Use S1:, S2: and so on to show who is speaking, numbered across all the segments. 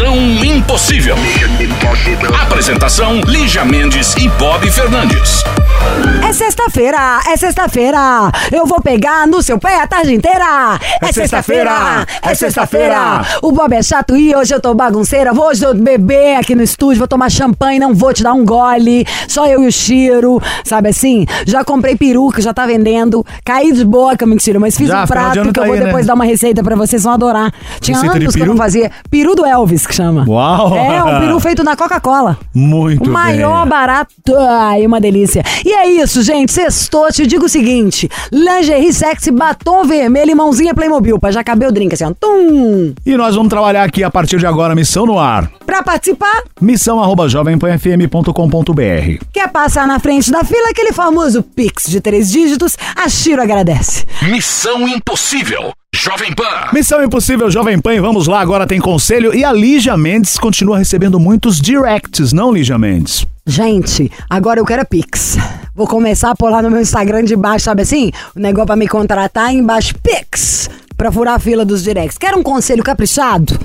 S1: Missão Impossível. Apresentação: Lígia Mendes e Bob Fernandes.
S2: É sexta-feira, é sexta-feira. Eu vou pegar no seu pé a tarde inteira. É sexta-feira, é sexta-feira. O Bob é chato e hoje eu tô bagunceira. Vou hoje eu beber aqui no estúdio, vou tomar champanhe, não vou te dar um gole. Só eu e o Chiro, sabe assim? Já comprei peruca, já tá vendendo. Caí de boca, mentira, mas fiz
S3: Já,
S2: um prato que eu
S3: tá
S2: vou
S3: aí, né?
S2: depois dar uma receita pra vocês, vão adorar. Tinha
S3: Receita
S2: anos que eu não fazia. Peru do Elvis, que chama.
S3: Uau!
S2: É, um peru feito na Coca-Cola.
S3: Muito
S2: O maior
S3: bem.
S2: barato. Ai, uma delícia. E é isso, gente. Sextou, te digo o seguinte: lingerie sexy, batom vermelho e mãozinha Playmobil. Pra já caber o drink assim, ó. Tum!
S3: E nós vamos trabalhar aqui a partir de agora, Missão no Ar.
S2: Pra participar,
S3: Missão arroba jovempanfm.com.br
S2: quer passar na frente da fila, aquele famoso Pix de três dígitos, a Chiro agradece.
S1: Missão Impossível. Jovem Pan.
S3: Missão Impossível Jovem Pan, e vamos lá, agora tem conselho. E a Lígia Mendes continua recebendo muitos directs, não, Lígia Mendes?
S2: Gente, agora eu quero é Pix. Vou começar a pôr lá no meu Instagram de baixo, sabe assim? O negócio pra me contratar embaixo, Pix. Pra furar a fila dos directs. Quer um conselho caprichado?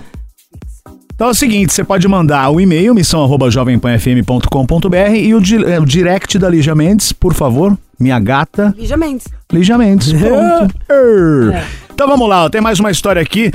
S3: Então é o seguinte, você pode mandar o e-mail, missão arroba jovempanfm.com.br e o, di- é, o direct da Lígia Mendes, por favor, minha gata,
S2: Lígia Mendes.
S3: Lígia Mendes. Pronto. Er. Então vamos lá, ó, tem mais uma história aqui.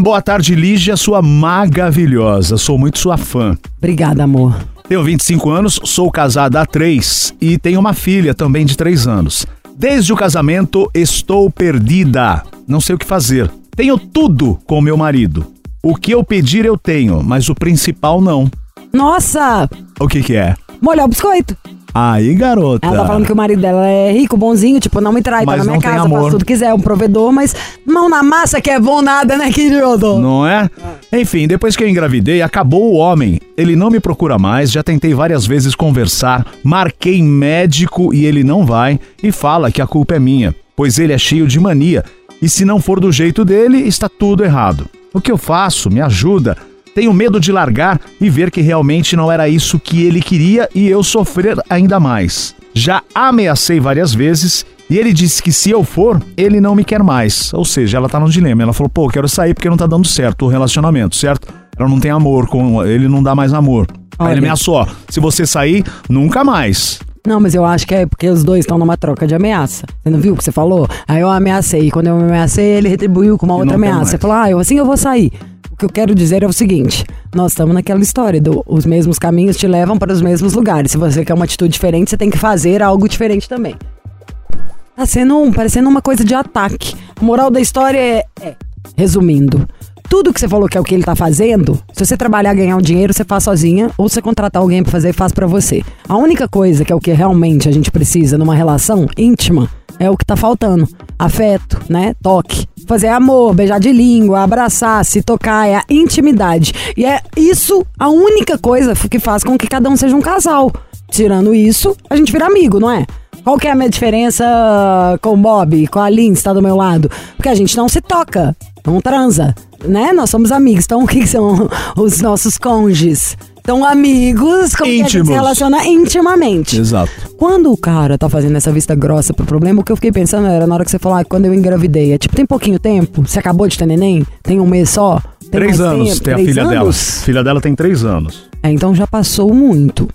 S3: Boa tarde, Lígia, sua maravilhosa. Sou muito sua fã.
S2: Obrigada, amor.
S3: Tenho 25 anos, sou casada há 3 e tenho uma filha também de 3 anos. Desde o casamento estou perdida. Não sei o que fazer. Tenho tudo com meu marido. O que eu pedir eu tenho, mas o principal não.
S2: Nossa!
S3: O que que é?
S2: Molhar o biscoito.
S3: Aí, garota.
S2: Ela tá falando que o marido dela é rico, bonzinho, tipo, não me trai, tá
S3: Mas
S2: na minha casa,
S3: amor.
S2: faz tudo que quiser, é um provedor, mas mão na massa que é bom nada, né, querido?
S3: Não é? Enfim, depois que eu engravidei, acabou o homem. Ele não me procura mais, já tentei várias vezes conversar, marquei médico e ele não vai e fala que a culpa é minha, pois ele é cheio de mania e se não for do jeito dele, está tudo errado. O que eu faço? Me ajuda. Tenho medo de largar e ver que realmente não era isso que ele queria e eu sofrer ainda mais. Já ameacei várias vezes e ele disse que se eu for, ele não me quer mais. Ou seja, ela tá no dilema. Ela falou, pô, quero sair porque não tá dando certo o relacionamento, certo? Ela não tem amor com ele, não dá mais amor. Aí
S2: Olha.
S3: ele ameaçou, ó, se você sair, nunca mais.
S2: Não, mas eu acho que é porque os dois estão numa troca de ameaça. Você não viu o que você falou? Aí eu ameacei. Quando eu ameacei, ele retribuiu com uma outra ameaça. Você falou, ah, eu assim eu vou sair. Que eu quero dizer é o seguinte: nós estamos naquela história do os mesmos caminhos te levam para os mesmos lugares. Se você quer uma atitude diferente, você tem que fazer algo diferente também. Tá sendo um, parecendo uma coisa de ataque. A moral da história é, é, resumindo, tudo que você falou que é o que ele tá fazendo, se você trabalhar ganhar um dinheiro, você faz sozinha, ou você contratar alguém pra fazer, faz pra você. A única coisa que é o que realmente a gente precisa numa relação íntima é o que tá faltando. Afeto, né? Toque. Fazer amor, beijar de língua, abraçar, se tocar, é a intimidade. E é isso a única coisa que faz com que cada um seja um casal. Tirando isso, a gente vira amigo, não é? Qual que é a minha diferença com o Bob, com a Lynn, que tá do meu lado? Porque a gente não se toca, não transa, né? Nós somos amigos. Então, o que, são os nossos cônjuges? São amigos com quem a gente se
S3: Íntimos.
S2: relaciona intimamente.
S3: Exato.
S2: Quando o cara tá fazendo essa vista grossa pro problema, o que eu fiquei pensando era na hora que você falou, ah, quando eu engravidei. É tipo, tem pouquinho tempo? Você acabou de ter neném? Tem um mês só? Tem
S3: três anos
S2: tempo?
S3: tem a
S2: Três
S3: filha dela.
S2: anos?
S3: Filha dela tem três anos.
S2: É, então já passou muito.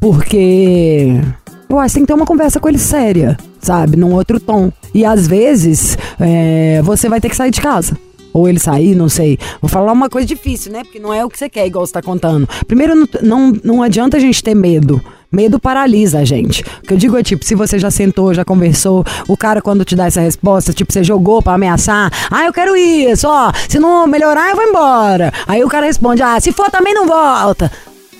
S2: Porque eu acho que tem que ter uma conversa com ele séria, sabe? Num outro tom. E às vezes é, você vai ter que sair de casa. Ou ele sair, não sei. Vou falar uma coisa difícil, né? Porque não é o que você quer, igual você tá contando. Primeiro, não, não, não adianta a gente ter medo. Medo paralisa a gente. O que eu digo é tipo, se você já sentou, já conversou, o cara quando te dá essa resposta, tipo, você jogou pra ameaçar, ah, eu quero isso, ó, se não melhorar eu vou embora. Aí o cara responde, ah, se for também não volta.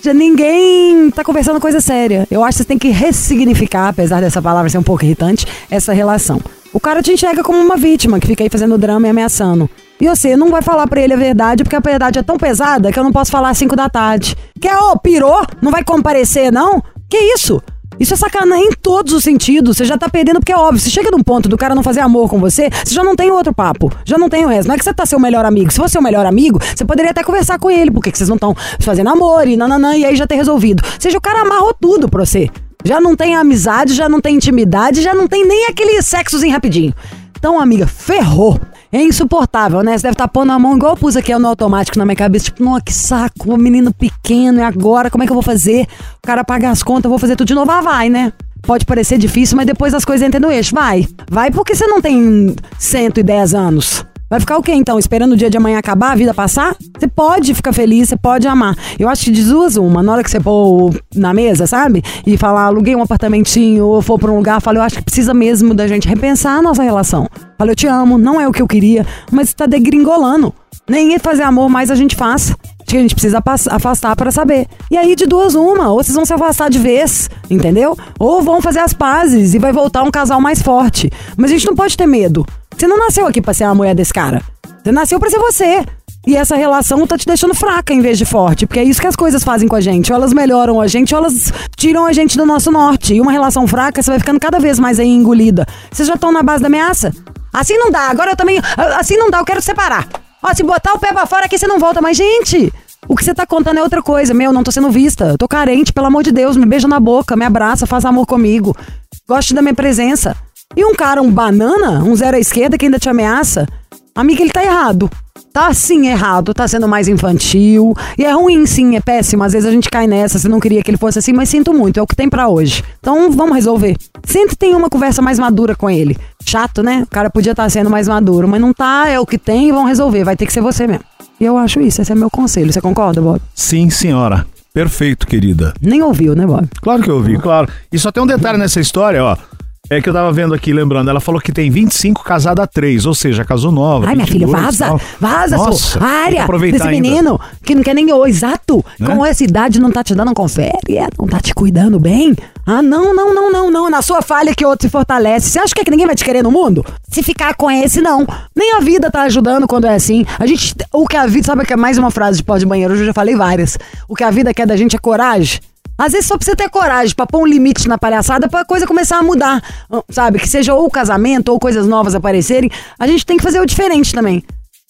S2: Já ninguém tá conversando coisa séria. Eu acho que você tem que ressignificar, apesar dessa palavra ser um pouco irritante, essa relação. O cara te enxerga como uma vítima que fica aí fazendo drama e ameaçando. E você não vai falar pra ele a verdade, porque a verdade é tão pesada que eu não posso falar às 5 da tarde. Quer, ô, pirou? Não vai comparecer, não? Que isso? Isso é sacanagem em todos os sentidos. Você já tá perdendo, porque é óbvio. Se chega num ponto do cara não fazer amor com você, você já não tem outro papo. Já não tem o resto. Não é que você tá seu melhor amigo. Se fosse seu melhor amigo, você poderia até conversar com ele, porque que vocês não estão fazendo amor e nananã, e aí já ter resolvido. Ou seja, o cara amarrou tudo pra você. Já não tem amizade, já não tem intimidade, já não tem nem aquele sexozinho rapidinho. Então, amiga, ferrou. É insuportável, né? Você deve estar pondo a mão igual eu pus aqui no automático na minha cabeça. Tipo, nossa, que saco, um menino pequeno, e agora? Como é que eu vou fazer? O cara paga as contas, eu vou fazer tudo de novo. Ah, vai, né? Pode parecer difícil, mas depois as coisas entram no eixo. Vai. Vai porque você não tem 110 anos. Vai ficar o quê então? Esperando o dia de amanhã acabar, a vida passar? Você pode ficar feliz, você pode amar. Eu acho que de duas uma, na hora que você pôr na mesa, sabe? E falar, aluguei um apartamentinho, ou for pra um lugar, fala, eu acho que precisa mesmo da gente repensar a nossa relação. Fala, eu te amo, não é o que eu queria, mas tá degringolando. Nem fazer amor mais a gente faz. Que a gente precisa afastar para saber. E aí, de duas, uma. Ou vocês vão se afastar de vez, entendeu? Ou vão fazer as pazes e vai voltar um casal mais forte. Mas a gente não pode ter medo. Você não nasceu aqui pra ser a mulher desse cara. Você nasceu pra ser você. E essa relação tá te deixando fraca em vez de forte. Porque é isso que as coisas fazem com a gente. Ou elas melhoram a gente, ou elas tiram a gente do nosso norte. E uma relação fraca, você vai ficando cada vez mais aí engolida. Vocês já estão na base da ameaça? Assim não dá. Agora eu também. Assim não dá, eu quero separar. Ó, se botar o pé pra fora aqui, você não volta. Mas, gente, o que você tá contando é outra coisa. Meu, não tô sendo vista. Tô carente, pelo amor de Deus. Me beija na boca, me abraça, faz amor comigo. Goste da minha presença. E um cara, um banana, um zero à esquerda que ainda te ameaça, amiga, ele tá errado. Tá sim errado, tá sendo mais infantil. E é ruim sim, é péssimo. Às vezes a gente cai nessa, você não queria que ele fosse assim, mas sinto muito, é o que tem para hoje. Então vamos resolver. Sempre tem uma conversa mais madura com ele. Chato, né? O cara podia estar tá sendo mais maduro, mas não tá, é o que tem, vão resolver. Vai ter que ser você mesmo. E eu acho isso, esse é meu conselho. Você concorda, Bob?
S3: Sim, senhora. Perfeito, querida.
S2: Nem ouviu, né, Bob?
S3: Claro que eu ouvi, claro. E só tem um detalhe nessa história, ó. É que eu tava vendo aqui, lembrando, ela falou que tem 25 casada a 3, ou seja, casou nova.
S2: Ai, minha filha, vaza! Vaza,
S3: Nossa,
S2: área desse
S3: ainda.
S2: menino que não quer nem eu, exato.
S3: Né?
S2: Com essa idade não tá te dando confere, é, não tá te cuidando bem. Ah, não, não, não, não, não. Na sua falha que outro se fortalece. Você acha que, é que ninguém vai te querer no mundo? Se ficar com esse, não. Nem a vida tá ajudando quando é assim. A gente. O que a vida. Sabe que é mais uma frase de pó de banheiro? Eu já falei várias. O que a vida quer da gente é coragem. Às vezes só precisa ter coragem pra pôr um limite na palhaçada pra coisa começar a mudar. Sabe? Que seja ou o casamento ou coisas novas aparecerem. A gente tem que fazer o diferente também.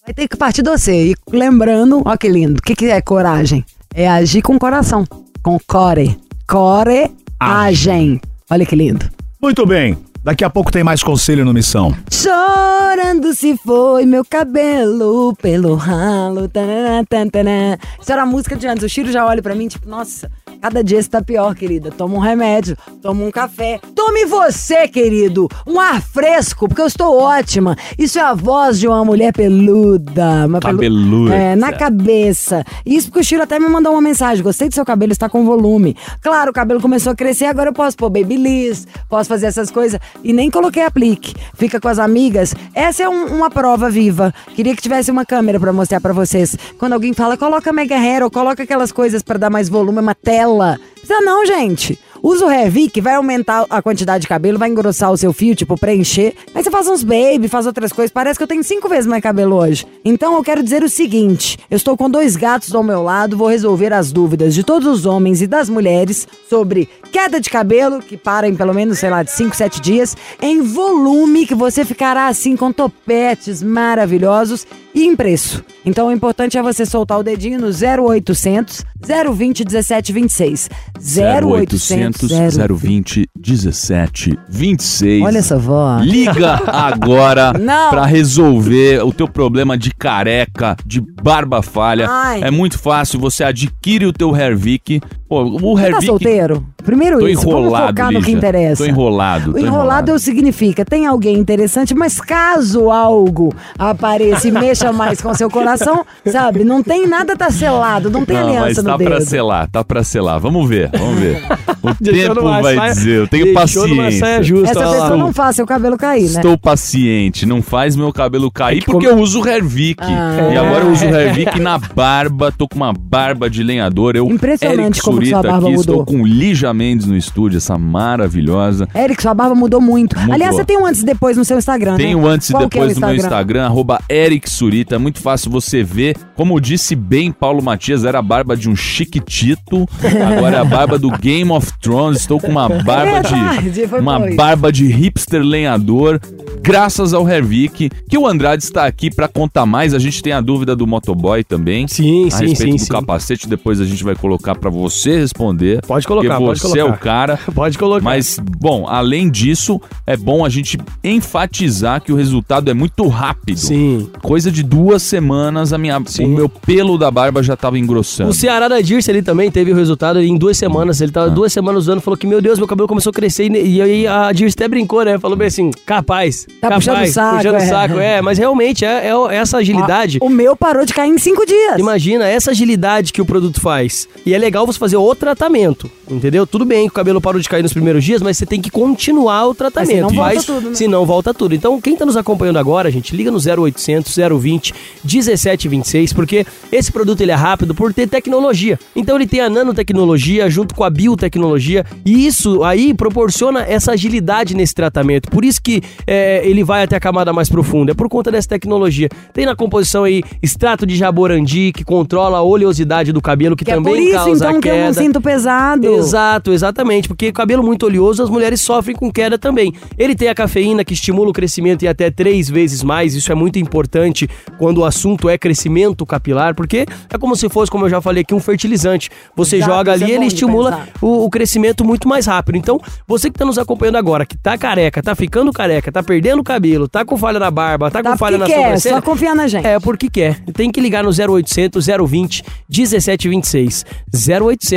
S2: Vai ter que partir de você. E lembrando, ó que lindo. O que, que é coragem? É agir com coração. Com core. Coragem. Olha que lindo.
S3: Muito bem. Daqui a pouco tem mais conselho no Missão.
S2: Chorando se foi meu cabelo pelo ralo. Tanana, tanana. Isso era a música de antes. O Chiro já olha pra mim, tipo, nossa, cada dia você tá pior, querida. Toma um remédio, toma um café. Tome você, querido, um ar fresco, porque eu estou ótima. Isso é a voz de uma mulher peluda. Uma pelu-
S4: Cabeluda.
S2: É, na cabeça. Isso porque o Chiro até me mandou uma mensagem. Gostei do seu cabelo, está com volume. Claro, o cabelo começou a crescer, agora eu posso pôr babyliss, posso fazer essas coisas. E nem coloquei aplique. Fica com as amigas. Essa é um- uma prova viva. Queria que tivesse uma câmera pra mostrar pra vocês. Quando alguém fala, coloca mega hair ou coloca aquelas coisas pra dar mais volume, uma tela. Precisa não, gente. Usa o Revic, vai aumentar a quantidade de cabelo, vai engrossar o seu fio, tipo, preencher. Aí você faz uns baby, faz outras coisas. Parece que eu tenho cinco vezes mais cabelo hoje. Então eu quero dizer o seguinte: eu estou com dois gatos ao meu lado, vou resolver as dúvidas de todos os homens e das mulheres sobre queda de cabelo, que para em pelo menos, sei lá, de 5, 7 dias, em volume, que você ficará assim com topetes maravilhosos e em preço. Então o importante é você soltar o dedinho no 0800 020 1726.
S4: 0800 020 17 26.
S2: Olha essa voz.
S4: Liga agora pra resolver o teu problema de careca, de barba falha.
S2: Ai.
S4: É muito fácil, você adquire o teu Hervik. Pô, o
S2: Você tá solteiro? Primeiro
S4: Tô
S2: isso, vamos
S4: enrolado,
S2: focar no que
S4: Lígia.
S2: interessa.
S4: Tô enrolado,
S2: O
S4: tô
S2: enrolado,
S4: enrolado.
S2: significa, tem alguém interessante, mas caso algo apareça e mexa mais com seu coração, sabe? Não tem nada tá selado, não tem
S4: Não, mas
S2: aliança
S4: tá
S2: no
S4: pra
S2: dedo.
S4: selar, tá pra selar. Vamos ver, vamos ver. O tempo vai
S5: saia-
S4: dizer, eu tenho paciência.
S5: saia justa.
S2: Essa
S5: olha lá.
S2: pessoa não faz seu cabelo cair, né?
S4: Estou paciente, não faz meu cabelo cair
S5: É que
S4: porque
S5: como-
S4: eu uso Hervik.
S2: Ah.
S4: E agora eu uso Hervik na barba, tô com uma barba de lenhador. Eu
S2: Impressionante
S4: Erickson
S2: como Barba
S4: aqui,
S2: mudou?
S4: estou com Lígia Mendes no estúdio, essa maravilhosa.
S2: Eric, sua barba mudou muito.
S4: Mudou.
S2: Aliás, você tem um antes e depois no seu Instagram,
S4: Tem
S2: né?
S4: o antes e
S2: Qual que é
S4: depois no meu Instagram, arroba Eric Surita. É muito fácil você ver. Como disse bem Paulo Matias, era a barba de um chiquitito. Agora é a barba do Game of Thrones. Estou com uma barba
S2: verdade,
S4: de. Uma barba de hipster lenhador. Graças ao Hervik, que o Andrade está aqui para contar mais. A gente tem a dúvida do motoboy também.
S5: Sim,
S4: a
S5: sim,
S4: respeito
S5: sim,
S4: do
S5: sim.
S4: capacete. Depois a gente vai colocar para você responder.
S5: Pode colocar,
S4: porque
S5: pode
S4: você é
S5: colocar.
S4: o cara.
S5: Pode colocar.
S4: Mas, bom, além disso, é bom a gente enfatizar que o resultado é muito rápido.
S5: Sim.
S4: Coisa de duas semanas, a minha,
S5: Sim.
S4: o meu pelo da barba já tava engrossando.
S5: O Ceará da Dirce ele também teve o resultado em duas semanas. Ele
S4: Ah.
S5: tava duas semanas usando, falou que, meu Deus, meu cabelo começou a crescer. E, e aí a Dirce até brincou, né? Falou bem assim, capaz.
S2: Tá
S5: capaz,
S2: puxando o saco,
S5: Puxando
S2: é.
S5: saco, é. Mas realmente, é, é essa agilidade.
S2: Ah, O meu parou de cair em cinco dias.
S5: Imagina essa agilidade que o produto faz. E é legal você fazer o tratamento, entendeu? Tudo bem que o cabelo parou de cair nos primeiros dias, mas você tem que continuar o tratamento.
S2: senão volta tudo, né?
S5: Senão volta tudo. Então, quem tá nos acompanhando agora, gente, liga no 0800 020 1726, porque esse produto ele é rápido por ter tecnologia. Então, ele tem a nanotecnologia junto com a biotecnologia e isso aí proporciona essa agilidade nesse tratamento. Por isso que é, ele vai até a camada mais profunda. É por conta dessa tecnologia. Tem na composição aí extrato de jaborandi, que controla a oleosidade do cabelo, que,
S2: Que é
S5: também
S2: por isso,
S5: causa
S2: então, que
S5: queda.
S2: sinto pesado.
S5: Exato, exatamente, porque cabelo muito oleoso as mulheres sofrem com queda também. Ele tem a cafeína que estimula o crescimento em até três vezes mais, isso é muito importante quando o assunto é crescimento capilar, porque é como se fosse, como eu já falei aqui, um fertilizante. Você
S2: Exato,
S5: joga
S2: isso
S5: ali,
S2: é
S5: ele estimula o, o crescimento muito mais rápido. Então, você que está nos acompanhando agora, que tá careca, tá ficando careca, tá perdendo cabelo, tá com falha na barba, tá,
S2: Tá
S5: com falha na
S2: quer,
S5: sobrancelha,
S2: só confiar na gente.
S5: é porque quer. Tem que ligar no 0800 020 1726. 0800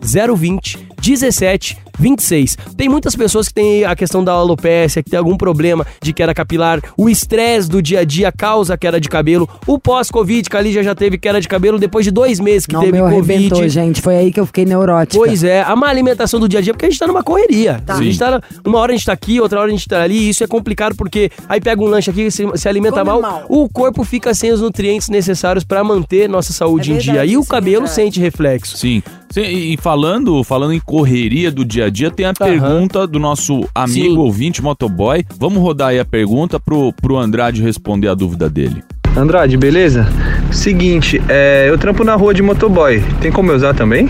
S5: 020 1726. Tem muitas pessoas que têm a questão da alopécia, que tem algum problema de queda capilar. O estresse do dia a dia causa queda de cabelo. O pós-Covid, que a Lígia já teve queda de cabelo depois de dois meses que
S2: Não,
S5: teve
S2: meu arrebentou,
S5: Covid.
S2: gente. Foi aí que eu fiquei neurótica.
S5: Pois é, a má alimentação do dia a dia, porque a gente tá numa correria. A gente tá, uma hora a gente tá aqui, outra hora a gente tá ali, e isso é complicado porque aí pega um lanche aqui, se, se alimenta mal,
S2: mal.
S5: o corpo fica sem os nutrientes necessários pra manter nossa saúde
S2: É
S5: em dia.
S2: verdade,
S5: E o
S2: é
S5: cabelo
S2: verdade.
S5: sente reflexo.
S4: Sim. Sim, E falando, falando em correria do dia a dia, tem a pergunta do nosso amigo
S5: Sim.
S4: ouvinte motoboy. Vamos rodar aí a pergunta pro, pro Andrade responder a dúvida dele.
S6: Andrade, beleza? Seguinte, é, eu trampo na rua de motoboy. Tem como eu usar também?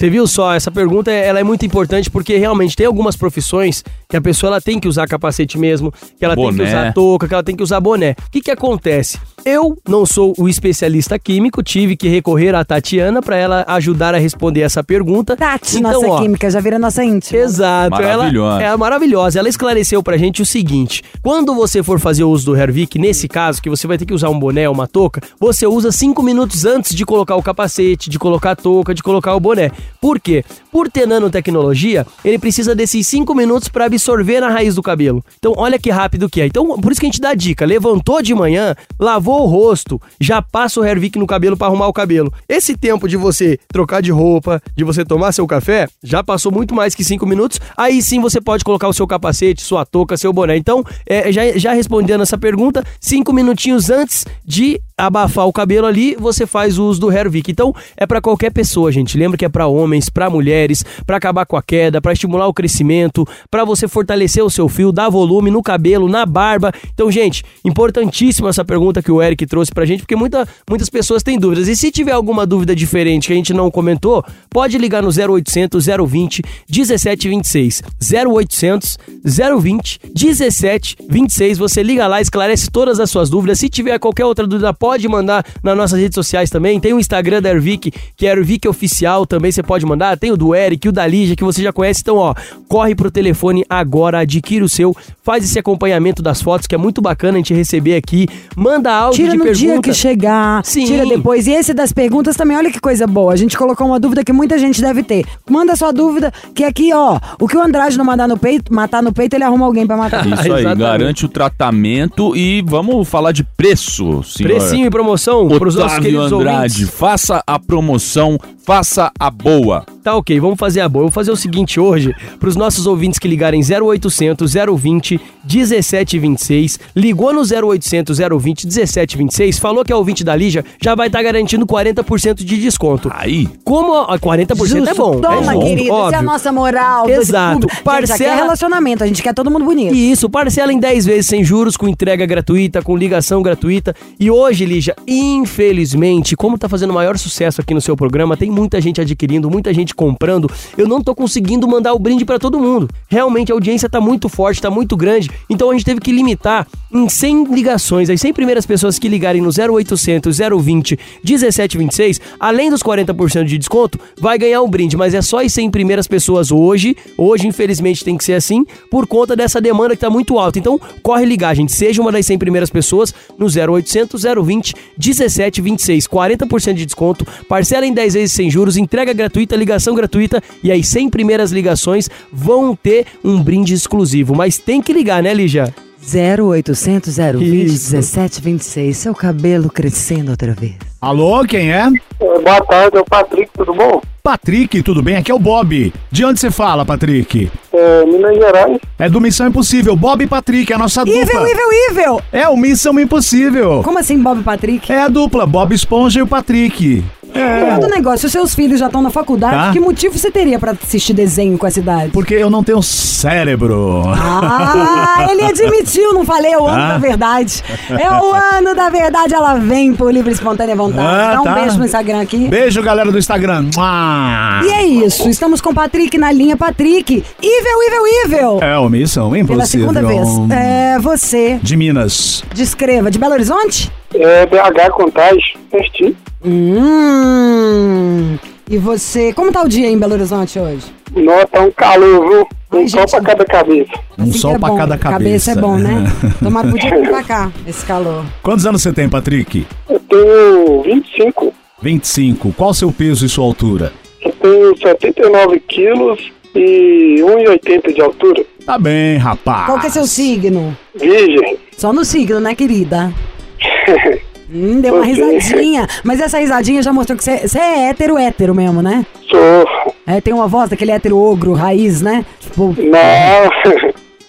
S5: Você viu só, essa pergunta ela é muito importante porque realmente tem algumas profissões que a pessoa ela tem que usar capacete mesmo, que ela tem que
S4: Boné.
S5: usar touca, que ela tem que usar boné. O que que acontece? Eu não sou o especialista químico, tive que recorrer à Tatiana para ela ajudar a responder essa pergunta.
S2: Tati,
S5: Então,
S2: nossa
S5: ó,
S2: química, já vira nossa íntima.
S5: Exato,
S4: Maravilhosa.
S5: ela é maravilhosa. Ela esclareceu pra gente o seguinte: quando você for fazer o uso do Hervik, nesse caso, que você vai ter que usar um boné ou uma touca, você usa cinco minutos antes de colocar o capacete, de colocar a touca, de colocar o boné. Por quê? Por ter nanotecnologia, ele precisa desses cinco minutos para absorver na raiz do cabelo. Então, olha que rápido que é. Então, por isso que a gente dá dica: levantou de manhã, lavou o rosto, já passa o Hervik no cabelo para arrumar o cabelo. Esse tempo de você trocar de roupa, de você tomar seu café, já passou muito mais que cinco minutos. Aí sim você pode colocar o seu capacete, sua touca, seu boné. Então, é, já, já respondendo essa pergunta, cinco minutinhos antes de abafar o cabelo ali, você faz o uso do Hervik. Então, é para qualquer pessoa, gente. Lembra que é para homens, para mulheres, para acabar com a queda, para estimular o crescimento, para você fortalecer o seu fio, dar volume no cabelo, na barba. Então, gente, importantíssima essa pergunta que o Eric trouxe pra gente, porque muita, muitas pessoas têm dúvidas. E se tiver alguma dúvida diferente que a gente não comentou, pode ligar no 0800 020 1726. 0800 020 1726. Você liga lá, esclarece todas as suas dúvidas. Se tiver qualquer outra dúvida, pode mandar nas nossas redes sociais também. Tem o Instagram da Ervic, que é Ervic Oficial, também você pode mandar. Tem o do Eric, o da Lígia, que você já conhece. Então, ó, corre pro telefone agora, adquire o seu, faz esse acompanhamento das fotos, que é muito bacana a gente receber aqui. Manda áudio
S2: Tira
S5: de
S2: no
S5: pergunta.
S2: dia que chegar,
S5: Sim.
S2: tira depois. E esse das perguntas também, olha que coisa boa. A gente colocou uma dúvida que muita gente deve ter. Manda sua dúvida, que aqui, ó, o que o Andrade não mandar no peito, matar no peito, ele arruma alguém pra matar.
S4: Isso aí, garante o tratamento e vamos falar de preço, senhor.
S5: Precinho e promoção pros nossos
S4: Otávio
S5: queridos
S4: Andrade,
S5: ouvintes.
S4: faça a promoção, faça a boa.
S5: Tá ok, vamos fazer a boa. Eu vou fazer o seguinte hoje, pros nossos ouvintes que ligarem 0800 020 1726, ligou no 0800 020 1726, falou que é ouvinte da Lígia, já vai estar garantindo 40% de desconto.
S4: Aí.
S5: Como a 40% é bom.
S2: Toma,
S5: é bom,
S2: querida, essa é a
S5: óbvio.
S2: nossa moral.
S5: Exato.
S2: Gente, aqui é
S5: Parcela-
S2: relacionamento, a gente quer todo mundo bonito.
S5: Isso, parcela em 10 vezes sem juros, com entrega gratuita, com ligação gratuita. E hoje, Lígia, infelizmente, como tá fazendo maior sucesso aqui no seu programa, tem muita gente adquirindo, muita gente comprando. Eu não tô conseguindo mandar o brinde pra todo mundo. Realmente a audiência tá muito forte, tá muito grande. Então a gente teve que limitar em 100 ligações. As 100 primeiras pessoas que ligarem no 0800 020 1726, além dos 40% de desconto, vai ganhar um brinde. Mas é só as 100 primeiras pessoas hoje. Hoje, infelizmente, tem que ser assim, por conta dessa demanda que tá muito alta. Então, corre ligar, gente. Seja uma das 100 primeiras pessoas no 0800 020 1726. 40% de desconto, parcela em 10 vezes sem juros, entrega gratuita, ligação gratuita e as 100 primeiras ligações vão ter um brinde exclusivo. Mas tem que ligar, né, Lígia?
S2: 0800 020
S5: Isso.
S2: 1726. Seu cabelo crescendo outra vez.
S3: Alô, quem é?
S7: Boa tarde, é o Patrick, tudo bom?
S3: Patrick, tudo bem? Aqui é o Bob. De onde você fala, Patrick?
S7: É, Minas Gerais.
S3: É do Missão Impossível. Bob e Patrick, é a nossa
S2: Evil,
S3: dupla.
S2: Evil, Evil!
S3: É o Missão Impossível.
S2: Como assim, Bob Patrick?
S3: É a dupla, Bob Esponja e o Patrick. É.
S2: Todo negócio, os seus filhos já estão na faculdade,
S3: Tá.
S2: que motivo você teria pra assistir desenho com essa idade?
S3: Porque eu não tenho cérebro.
S2: Ah, ele admitiu, não falei, é o ano
S3: Ah.
S2: da verdade. É o ano da verdade, ela vem por livre e espontânea vontade.
S3: Ah,
S2: Dá um
S3: tá.
S2: beijo no Instagram aqui.
S3: Beijo, galera do Instagram. Mua.
S2: E é isso, estamos com o Patrick na linha. Patrick, Evil, Evil, Evil!
S3: É o Missão Impossível.
S2: Pela segunda vez. É, você,
S3: De Minas.
S2: descreva, de Belo Horizonte?
S7: É, BH Contagem, pertinho.
S2: Hum. E você, como tá o dia em Belo Horizonte hoje?
S7: Nota um calor, viu?
S2: Ai,
S7: Um sol
S2: gente.
S7: pra cada cabeça.
S3: Um
S2: Assim
S3: sol
S2: é
S3: pra
S2: bom.
S3: cada cabeça.
S2: é bom, né? Tomara que podia vir pra cá, esse calor.
S3: Quantos anos você tem, Patrick?
S7: Eu tenho 25.
S3: 25. Qual seu peso e sua altura?
S7: Eu tenho 79 quilos e 1,80 de altura.
S3: Tá bem, rapaz.
S2: Qual que é seu signo?
S7: Virgem.
S2: Só no signo, né, querida? Hum, deu uma risadinha. Mas essa risadinha já mostrou que você é hétero, hétero mesmo, né?
S7: Sou.
S2: É, tem uma voz daquele hétero ogro, raiz, né? Tipo,
S7: Não.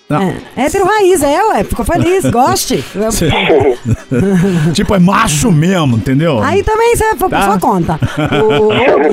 S3: Não.
S2: é, hétero raiz, é, ué. Ficou feliz, goste.
S3: tipo, é macho mesmo, entendeu?
S2: Aí também você foi por
S3: Tá.
S2: sua conta.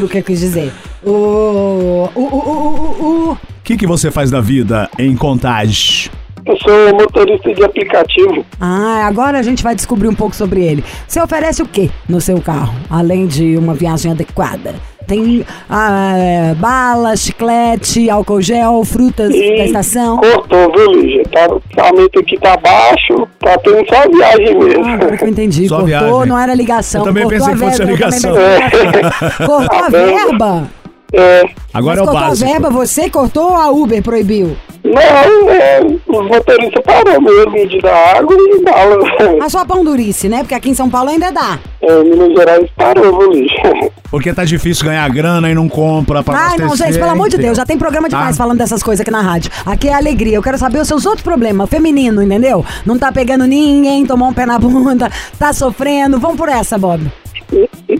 S2: O que eu quis dizer. O. O. O. O. O. o-
S3: O que, que você faz da vida em contagem?
S7: Eu sou motorista de aplicativo.
S2: Ah, agora a gente vai descobrir um pouco sobre ele. Você oferece o que no seu carro, além de uma viagem adequada? Tem ah, é, bala, chiclete, álcool gel, frutas da
S7: E
S2: estação.
S7: cortou, viu, Lígia? Tá, o orçamento aqui tá baixo, tá tendo só viagem mesmo.
S2: Ah, agora que eu entendi.
S3: Só
S2: Cortou,
S3: viagem.
S2: não era ligação.
S3: Eu também
S2: cortou
S3: pensei que fosse a
S2: verba, também
S3: ligação.
S2: Cortou a verba?
S7: É.
S3: Agora
S2: Mas
S3: é o básico.
S2: a verba, você cortou ou a Uber proibiu?
S7: Não, é, os motoristas pararam mesmo de dar água e bala.
S2: A sua pão durice, né? Porque aqui em São Paulo ainda dá.
S7: É, Minas Gerais parou, viu, Lígia?
S3: Porque tá difícil ganhar grana e não compra pra
S2: Ai, não, gente, pelo amor de? Deus, já tem programa demais
S3: Tá?
S2: falando dessas coisas aqui na rádio. Aqui é alegria. Eu quero saber os seus outros problemas, feminino, entendeu? Não tá pegando ninguém, tomou um pé na bunda, tá sofrendo. Vamos por essa, Bob.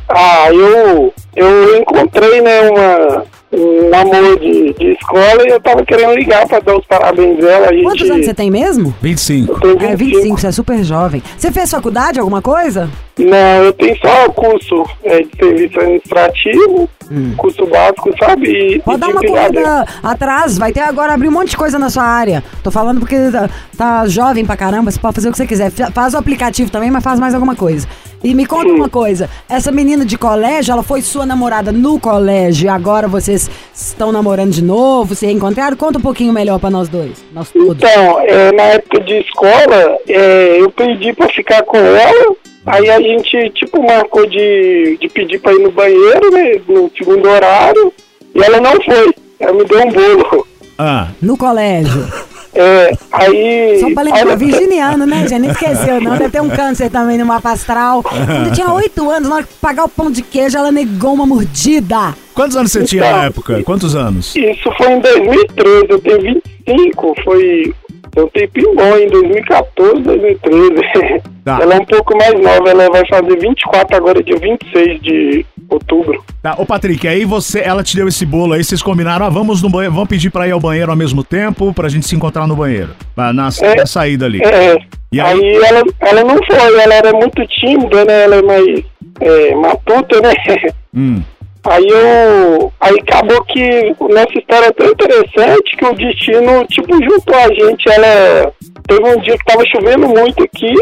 S7: Ah, eu, eu encontrei, né, uma, um namoro de, de escola e eu tava querendo ligar pra dar os parabéns dela. A gente,
S2: Quantos anos você tem mesmo?
S3: 25.
S7: Eu tenho
S2: É, 25, você é super jovem. Você fez faculdade, alguma coisa?
S7: Não, eu tenho só o curso é, de serviço administrativo, curso básico, sabe? E,
S2: Hum. Pode
S7: e
S2: dar uma corrida atrás, vai ter agora abrir um monte de coisa na sua área. Tô falando porque tá, tá jovem pra caramba, você pode fazer o que você quiser. Fa- Faz o aplicativo também, mas faz mais alguma coisa. E me conta uma coisa, essa menina de colégio, ela foi sua namorada no colégio e agora vocês estão namorando de novo, se reencontraram? Conta um pouquinho melhor pra nós dois, nós todos.
S7: Então, é, na época de escola, é, eu pedi pra ficar com ela, aí a gente, tipo, marcou de, de pedir pra ir no banheiro, né, no segundo horário, e ela não foi. Ela me deu um bolo.
S3: Ah,
S2: No colégio.
S7: É, aí...
S2: Só pra lembrar,
S7: olha-
S2: virginiano, né, gente? Nem esqueceu, não. Deve ter um câncer também no mapa astral. Quando eu tinha oito anos, na hora de pagar o pão de queijo, ela negou uma mordida.
S3: quantos anos você tinha
S7: Então,
S3: na época? Quantos anos?
S7: Isso foi em 2013, eu tenho 25, foi... Eu tenho tempinho bom, em 2014, 2013.
S3: Tá.
S7: Ela é um pouco mais nova, ela vai fazer 24 agora, dia 26 de outubro.
S3: Tá, ô Patrick, aí você, ela te deu esse bolo aí, vocês combinaram, ah, vamos no banheiro, vamos pedir pra ir ao banheiro ao mesmo tempo, pra gente se encontrar no banheiro, na, na,
S7: É.
S3: saída ali.
S7: É,
S3: E aí?
S7: aí, ela, ela não foi, ela era muito tímida, né? Ela é mais é, matuta, né?
S3: Hum.
S7: Aí eu. Aí acabou que nossa história é tão interessante que o destino, tipo, juntou a gente. Ela. Teve um dia que tava chovendo muito aqui.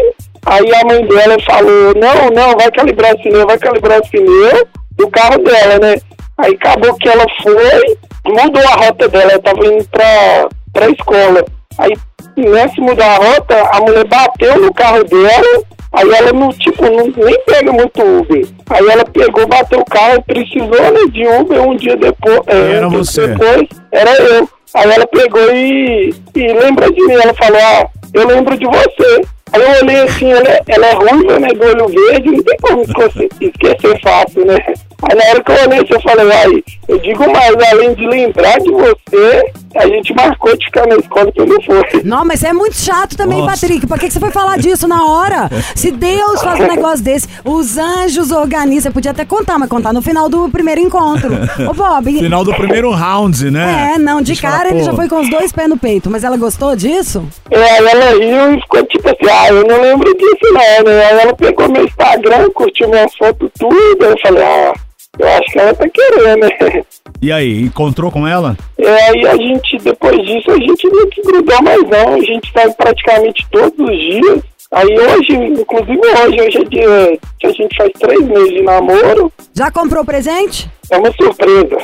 S7: Aí a mãe dela falou, não, não, vai calibrar os pneus, vai calibrar os pneus do carro dela, né? Aí acabou que ela foi, mudou a rota dela, ela tava indo pra, pra escola. Aí nessa mudar a rota, a mulher bateu no carro dela, aí ela não, tipo, não, nem pega muito Uber. Aí ela pegou, bateu o carro, precisou né, de Uber um dia depois. É,
S3: Era
S7: um
S3: você.
S7: Depois, era eu. Aí ela pegou e, e lembra de mim, ela falou, ah, eu lembro de você. Aí eu olhei assim, ela, é- ela é ruiva, né, do olho verde, não tem como esquecer, fácil, né? Aí na hora que eu olhei, assim, eu falei, ai, eu digo mais, além de lembrar de você, a gente marcou de ficar na escola que eu não foi.
S2: Não, mas você é muito chato também,
S3: Nossa.
S2: Patrick. Por que, que você foi falar disso na hora? Se Deus faz um negócio desse, os anjos organizam. Você podia até contar, mas contar no final do primeiro encontro. Ô, Bob.
S3: Final do primeiro round, né?
S2: É, não, de cara
S3: ela,
S2: ele já foi com os dois pés no peito. Mas ela gostou disso?
S7: É, ela riu e ficou tipo assim, ah, eu não lembro disso não, né? Aí ela pegou meu Instagram, curtiu minha foto, tudo, aí eu falei, ah, eu acho que ela tá querendo, né?
S3: E aí, encontrou com ela?
S7: É, aí a gente, depois disso, a gente não se grudou mais não, a gente sai praticamente todos os dias. Aí hoje, inclusive hoje, hoje é dia que a gente faz três meses de namoro,
S2: Já comprou presente?
S7: é uma surpresa.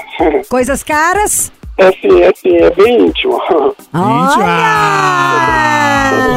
S2: Coisas caras?
S7: É assim, é assim, é bem íntimo.
S2: Olha!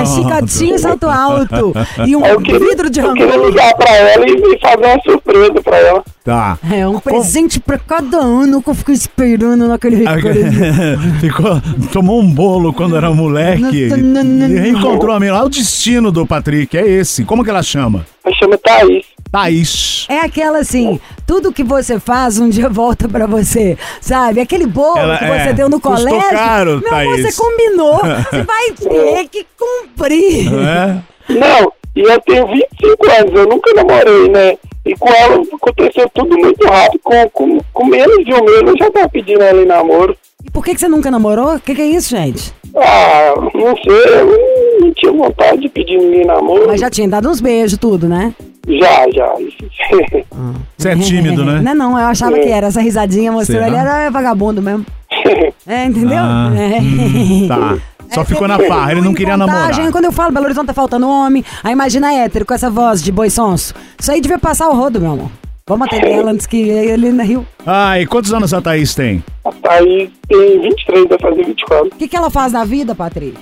S2: Chicotinho salto alto. E um
S7: eu queria,
S2: vidro de
S7: eu queria
S2: rancor.
S7: ligar pra ela e, e fazer uma surpresa pra ela.
S3: Tá.
S2: É um presente pra cada ano que eu fico esperando naquele.
S3: Ficou, tomou um bolo quando era moleque e reencontrou a menina. Olha o destino do Patrick, é esse. Como que ela chama?
S7: Ela chama Thaís.
S3: Thaís.
S2: É aquela assim, tudo que você faz um dia volta pra você, sabe? Aquele bolo
S3: Ela-
S2: que
S3: é,
S2: você deu no colégio.
S3: caro,
S2: meu,
S3: Thaís.
S2: você combinou, você vai ter que cumprir.
S3: É?
S7: Não, e eu tenho 25 anos, eu nunca namorei, né? E com ela aconteceu tudo muito rápido. Com, com, com menos de um mês eu já tava pedindo ela em namoro.
S2: E por que, que você nunca namorou? O que, que é isso, gente?
S7: Ah, não sei, eu não tinha vontade de pedir ninguém em namoro.
S2: Mas já tinha dado uns beijos, tudo, né?
S7: Já, já.
S3: Você é tímido, né?
S2: Não, não, eu achava que era. Essa risadinha mostrou
S3: Será?
S2: ele era vagabundo mesmo. É, entendeu?
S3: Ah,
S2: É.
S3: hum, tá. Só
S2: É,
S3: ficou na farra, ele não queria namorar.
S2: Quando eu falo Belo Horizonte tá faltando homem, aí imagina hétero com essa voz de boi sonso. Isso aí devia passar o rodo, meu amor. Vamos atender ela antes que ele na Rio.
S3: Ah, e quantos anos a Thaís tem?
S7: A Thaís tem 23, vai fazer 24.
S2: O que, que ela faz na vida, Patrick?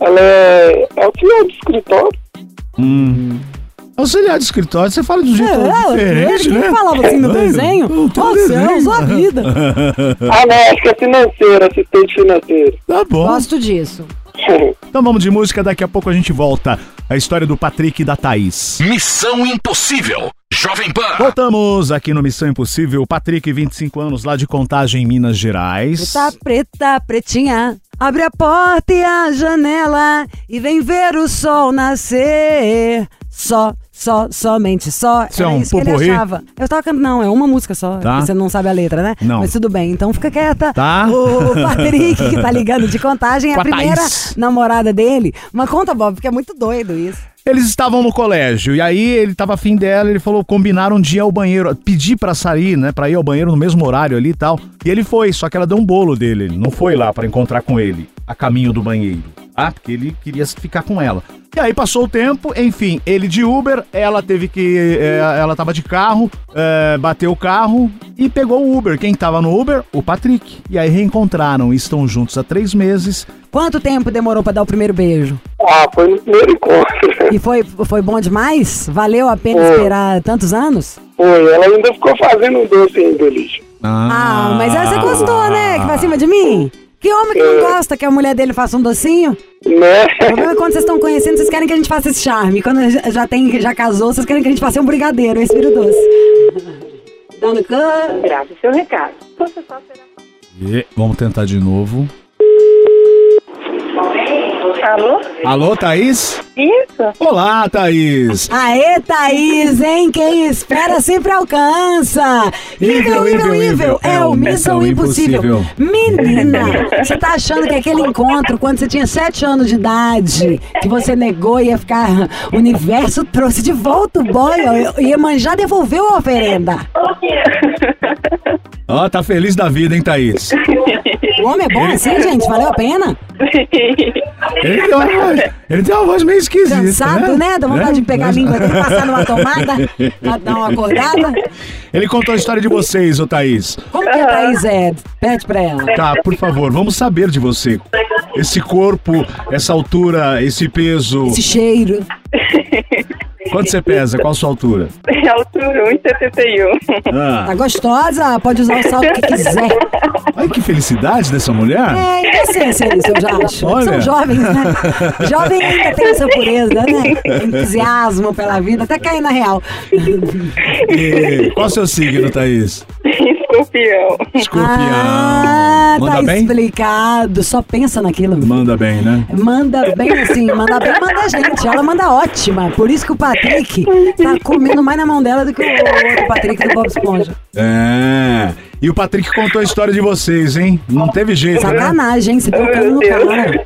S7: Ela é auxiliar de escritório.
S3: Auxiliar de escritório, você fala de um jeito diferente,
S2: Quem
S3: né?
S2: falava assim no
S3: É,
S2: desenho? Ô,
S3: desenho.
S2: céus, a vida.
S7: Ah, não, acho que é financeiro, assistente financeiro.
S3: Tá bom.
S2: Gosto disso.
S3: Então vamos de música, daqui a pouco a gente volta. A história do Patrick e da Thaís.
S1: Missão Impossível. Jovem Pan.
S3: Voltamos aqui no Missão Impossível. Patrick, 25 anos, lá de Contagem, Minas Gerais.
S2: Preta, preta, pretinha. Abre a porta e a janela e vem ver o sol nascer. Só, só, somente só.
S3: Isso é um
S2: isso que ele achava. Eu tava cantando, não, é uma música só.
S3: Tá.
S2: Você não sabe a letra, né?
S3: Não.
S2: Mas tudo bem, então fica quieta.
S3: Tá.
S2: O Patrick, que tá ligando de contagem, é a primeira namorada dele. Mas conta, Bob, porque é muito doido isso.
S3: Eles estavam no colégio e aí ele tava afim dela, ele falou, combinaram um dia ao banheiro, pedir pra sair, né, pra ir ao banheiro no mesmo horário ali e tal. E ele foi, só que ela deu um bolo dele, ele não foi lá pra encontrar com ele, a caminho do banheiro. Ah, porque ele queria ficar com ela. E aí passou o tempo, enfim, ele de Uber, ela teve que. é, ela tava de carro, é, bateu o carro e pegou o Uber. Quem tava no Uber? O Patrick. E aí reencontraram, estão juntos há três meses.
S2: Quanto tempo demorou pra dar o primeiro beijo?
S7: Ah, foi no primeiro encontro.
S2: E foi, foi bom demais? Valeu a pena
S7: Foi.
S2: esperar tantos anos?
S7: Foi, ela ainda ficou fazendo um doce ainda, lixo.
S2: Ah, mas aí você gostou, né? Que vai acima de mim? Que homem que não gosta que a mulher dele faça um docinho?
S7: Né?
S2: O problema é quando vocês estão conhecendo, vocês querem que a gente faça esse charme. Quando já- tem, já casou, vocês querem que a gente faça um brigadeiro, esse vira doce. Dando can...
S8: Grave seu recado. Você só será.
S3: E vamos tentar de novo.
S8: Alô?
S3: Alô, Thaís?
S8: Isso.
S3: Olá, Thaís.
S2: Aê, Thaís, hein? Quem espera sempre alcança. Evil, evil, evil. É o Missão Impossível. Menina, você tá achando que aquele encontro, quando você tinha sete anos de idade, que você negou e ia ficar. O universo trouxe de volta o boy, ó, e Iemanjá devolveu a oferenda.
S3: Ó, tá feliz da vida, hein, Thaís?
S2: O homem é bom assim, gente? Valeu a pena?
S3: Ele tem uma voz, ele tem uma voz meio esquisita.
S2: Cansado, né? Dá vontade de pegar a língua dele, passar numa tomada, pra dar uma acordada.
S3: Ele contou a história de vocês, ô Thaís.
S2: Como que a Thaís é? Pede pra ela.
S3: Tá, por favor, vamos saber de você. Esse corpo, essa altura, esse peso.
S2: Esse cheiro.
S3: Quanto você pesa? Qual a sua altura?
S8: Tem altura 1,71.
S3: Ah.
S2: Tá gostosa? Pode usar o salto que quiser.
S3: Olha que felicidade dessa mulher.
S2: É, inocência isso, eu já acho.
S3: Olha.
S2: São jovens, né? Jovem ainda tem essa pureza, né? Entusiasmo pela vida, até cair na real.
S3: E qual o seu signo, Thaís?
S8: Escorpião.
S3: Escorpião.
S2: Ah,
S3: Manda
S2: tá
S3: bem?
S2: explicado. Só pensa naquilo.
S3: Manda bem, né?
S2: Manda bem assim, manda bem, manda a gente. Ela manda ótima. Por isso que o Patrick tá comendo mais na mão dela do que o outro Patrick do Bob Esponja.
S3: É. E o Patrick contou a história de vocês, hein? Não teve jeito, né?
S2: Sacanagem, hein? Você deu cano no cara.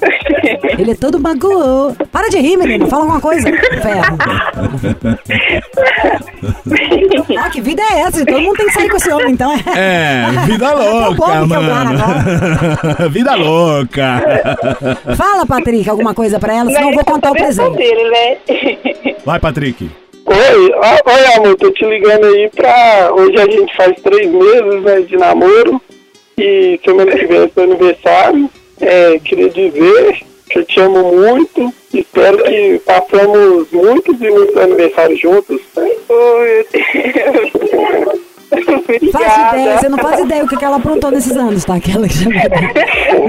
S2: Ele é todo baguou. Para de rir, menino. Fala alguma coisa. Ferro. Ah, que vida é essa? Todo mundo tem que sair com esse homem, então.
S3: É, vida
S2: É o
S3: louca,
S2: Bob que é
S3: mano. vida louca.
S2: Fala, Patrick, alguma coisa pra ela, senão eu vou contar o presente.
S8: dele, né?
S3: Vai, Patrick.
S7: Oi, oi amor, tô te ligando aí pra. Hoje a gente faz três meses né, de namoro e semana que vem é seu aniversário. É, queria dizer que eu te amo muito. Espero que passamos muitos e muitos aniversários juntos.
S8: Oh, meu Deus.
S2: Faz ideia, você não faz ideia o que que ela aprontou nesses anos, tá? Aquela.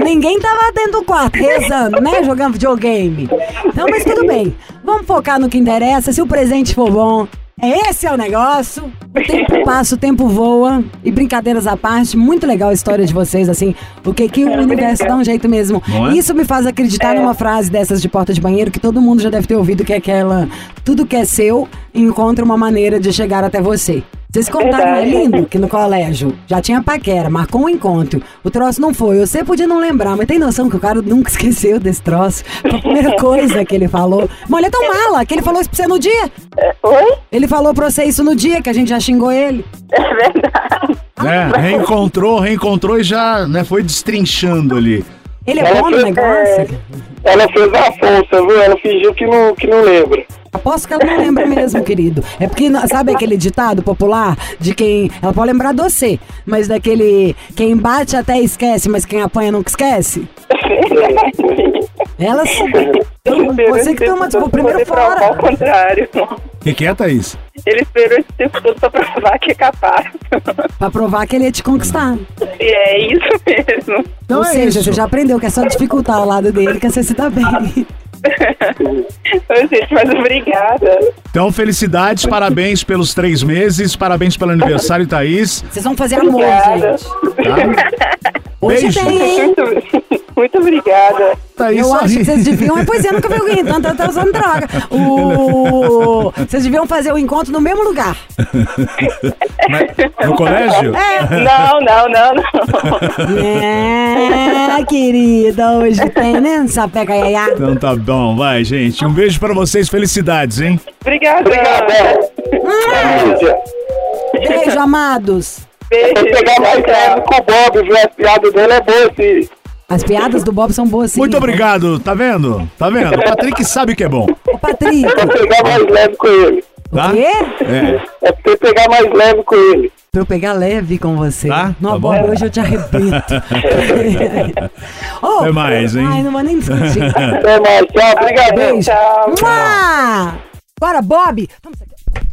S2: Ninguém tava dentro do quarto rezando, né? Jogando videogame. Então, mas tudo bem. Vamos focar no que interessa. Se o presente for bom, esse é o negócio. O tempo passa, o tempo voa. E brincadeiras à parte, muito legal a história de vocês, assim. O que que o universo dá um jeito mesmo.
S3: É?
S2: Isso me faz acreditar numa frase dessas de porta de banheiro que todo mundo já deve ter ouvido, que é aquela... Tudo que é seu, encontra uma maneira de chegar até você. Vocês contaram, é lindo, que no colégio já tinha paquera, marcou um encontro. O troço não foi. Você podia não lembrar, mas tem noção que o cara nunca esqueceu desse troço. Foi a primeira coisa que ele falou. Mulher é tão mala que ele falou isso pra você no dia.
S8: Oi?
S2: Ele falou pra você isso no dia que a gente já xingou ele.
S8: É verdade.
S3: É, reencontrou, reencontrou e já né, foi destrinchando ali.
S2: Ele é bom no negócio.
S7: Ela fez a força, viu? Ela fingiu que não, que não lembra.
S2: Aposto que ela não lembra mesmo, querido. É porque, sabe aquele ditado popular de quem. Ela pode lembrar de você, mas daquele. Quem bate até esquece, mas quem apanha nunca esquece? Ela. Então, você que toma, tipo, primeiro fora.
S8: Ao contrário.
S3: O que, que é, Thaís?
S8: Ele esperou esse tempo todo pra provar que é capaz.
S2: Pra provar que ele ia te conquistar.
S8: E é isso mesmo.
S3: Então
S2: Ou
S3: é
S2: seja,
S3: isso.
S2: você já aprendeu que é só dificultar ao lado dele que você se dá bem.
S8: Gente, mas obrigada.
S3: Então, felicidades, parabéns pelos três meses, parabéns pelo aniversário, Thaís.
S2: Vocês vão fazer amor,
S8: Obrigada.
S2: gente.
S3: Tá?
S2: Hoje
S3: Beijo.
S2: tem, hein?
S8: Muito, obrigada.
S3: Thaís
S2: Eu acho que vocês deviam. É, pois é, nunca vi alguém tanto, tá usando droga. O... Vocês deviam fazer o encontro no mesmo lugar.
S3: Mas- No colégio?
S8: Não, não, não, não.
S2: É, querida, hoje tem, né? Sapeca iaiá.
S3: Então tá bom, vai, gente. Um beijo pra vocês, felicidades, hein?
S8: Obrigada.
S2: Beijo, amados.
S8: Beijo.
S7: Vou pegar mais leve com o Bob, viu? A piada dele é boa, sim.
S2: As piadas do Bob são boas, sim.
S3: Muito obrigado, tá vendo? Tá vendo? O Patrick sabe que é bom,
S2: Ô, Patrick,
S7: Vou pegar mais leve com ele.
S3: tá?
S2: o quê?
S3: É.
S7: É pra pegar mais leve com ele.
S2: Pra eu pegar leve com você.
S3: Tá?
S2: Não,
S3: Tá bom.
S2: Bob, hoje eu te arrebento. oh,
S3: Até mais, hein?
S2: Ai, não vou nem discutir.
S7: Até mais, tchau, obrigado.
S2: Beijo.
S8: Tchau.
S2: Mua! Bora, Bob! Isso aqui.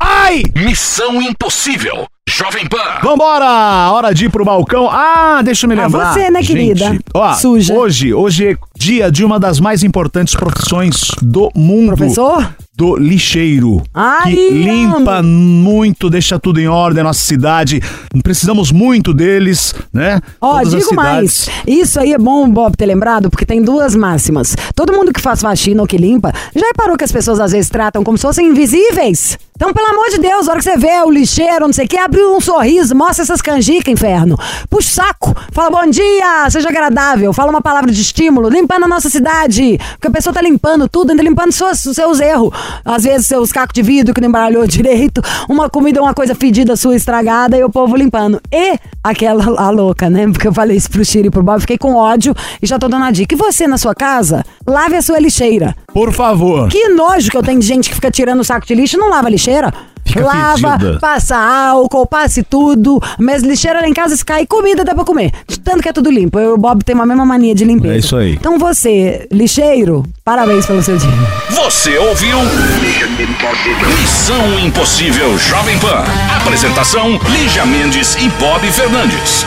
S3: Ai!
S1: Missão Impossível. Jovem Pan.
S3: Vambora! Hora de ir pro balcão. Ah, deixa eu me
S2: Ah,
S3: lembrar.
S2: você, né,
S3: Gente,
S2: querida?
S3: Ó,
S2: Suja.
S3: Hoje, hoje é dia de uma das mais importantes profissões do mundo.
S2: Professor?
S3: Do lixeiro.
S2: Ai,
S3: que limpa muito, deixa tudo em ordem na nossa cidade. Precisamos muito deles, né?
S2: Ó,
S3: Todas as
S2: digo mais, isso aí é bom, Bob, ter lembrado, porque tem duas máximas. Todo mundo que faz faxina ou que limpa, já reparou que as pessoas às vezes tratam como se fossem invisíveis? Então, pelo amor de Deus, a hora que você vê o lixeiro, não sei o que, abre um sorriso, mostra essas canjicas, inferno. Puxa o saco, fala bom dia, seja agradável, fala uma palavra de estímulo, limpando a nossa cidade. Porque a pessoa tá limpando tudo, ainda limpando suas, seus erros. Às vezes seus cacos de vidro que não embaralhou direito, uma comida, uma coisa fedida sua estragada e o povo limpando. E aquela a louca, né? Porque eu falei isso pro Chiro e pro Bob, fiquei com ódio e já tô dando a dica. E você na sua casa, lave a sua lixeira.
S3: Por favor.
S2: Que nojo que eu tenho de gente que fica tirando o saco de lixo e não lava a lixeira.
S3: Fica
S2: Lava,
S3: fedida.
S2: passa álcool, passe tudo. Mas lixeira lá em casa, se cai comida, dá pra comer. De tanto que é tudo limpo. Eu e o Bob tem uma mesma mania de limpeza.
S3: É isso aí.
S2: Então você, lixeiro, parabéns pelo seu dia.
S1: Você ouviu? Missão Impossível Jovem Pan. Apresentação: Lígia Mendes e Bob Fernandes.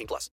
S9: 18 plus.